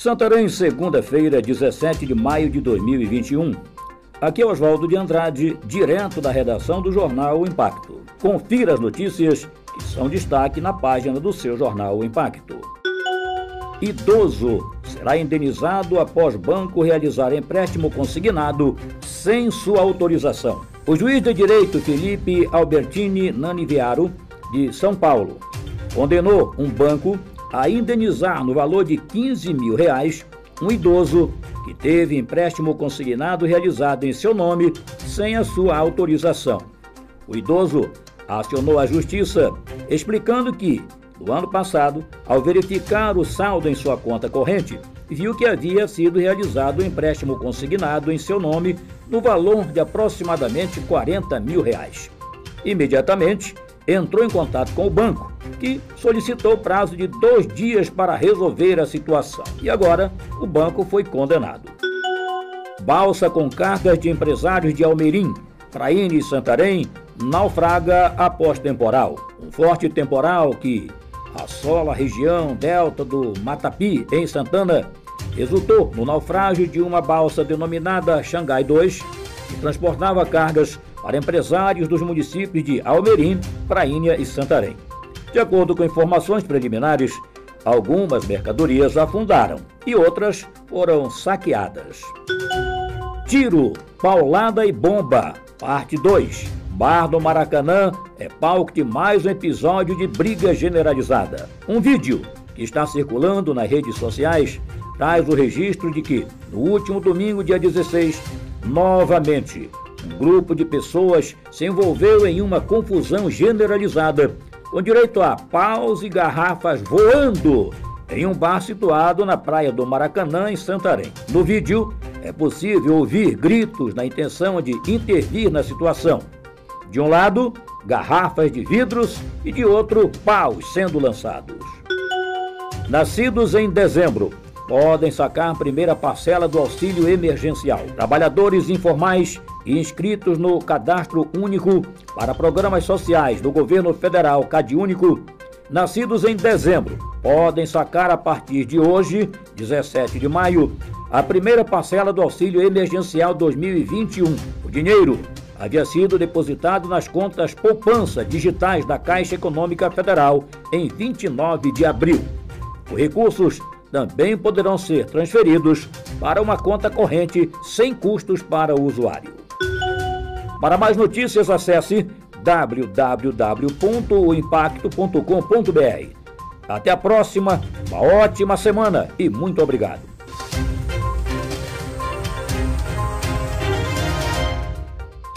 Santarém, segunda-feira, 17 de maio de 2021. Aqui é Oswaldo de Andrade, direto da redação do jornal o Impacto. Confira as notícias que são destaque na página do seu jornal o Impacto. Idoso será indenizado após banco realizar empréstimo consignado sem sua autorização. O juiz de direito Felipe Albertini Naniviaro, de São Paulo, condenou um banco a indenizar no valor de 15 mil reais um idoso que teve empréstimo consignado realizado em seu nome sem a sua autorização. O idoso acionou a justiça explicando que, no ano passado, ao verificar o saldo em sua conta corrente, viu que havia sido realizado um empréstimo consignado em seu nome no valor de aproximadamente 40 mil reais. Imediatamente, entrou em contato com o banco, que solicitou prazo de dois dias para resolver a situação. E agora, o banco foi condenado. Balsa com cargas de empresários de Almeirim, Praíne e Santarém naufraga após temporal. Um forte temporal que assola a região delta do Matapi, em Santana, resultou no naufrágio de uma balsa denominada Xangai 2, que transportava cargas para empresários dos municípios de Almerim, Prainha e Santarém. De acordo com informações preliminares, algumas mercadorias afundaram e outras foram saqueadas. Tiro, paulada e bomba, parte 2. Bar do Maracanã é palco de mais um episódio de briga generalizada. Um vídeo que está circulando nas redes sociais traz o registro de que, no último domingo, dia 16, novamente, um grupo de pessoas se envolveu em uma confusão generalizada, com direito a paus e garrafas voando em um bar situado na praia do Maracanã, em Santarém. No vídeo, é possível ouvir gritos na intenção de intervir na situação. De um lado, garrafas de vidros e de outro, paus sendo lançados. Nascidos em dezembro, podem sacar a primeira parcela do auxílio emergencial. Trabalhadores informais inscritos no Cadastro Único para Programas Sociais do Governo Federal CadÚnico, nascidos em dezembro, podem sacar a partir de hoje, 17 de maio, a primeira parcela do auxílio emergencial 2021. O dinheiro havia sido depositado nas contas poupança digitais da Caixa Econômica Federal em 29 de abril. Os recursos também poderão ser transferidos para uma conta corrente sem custos para o usuário. Para mais notícias, acesse www.impacto.com.br. Até a próxima, uma ótima semana e muito obrigado.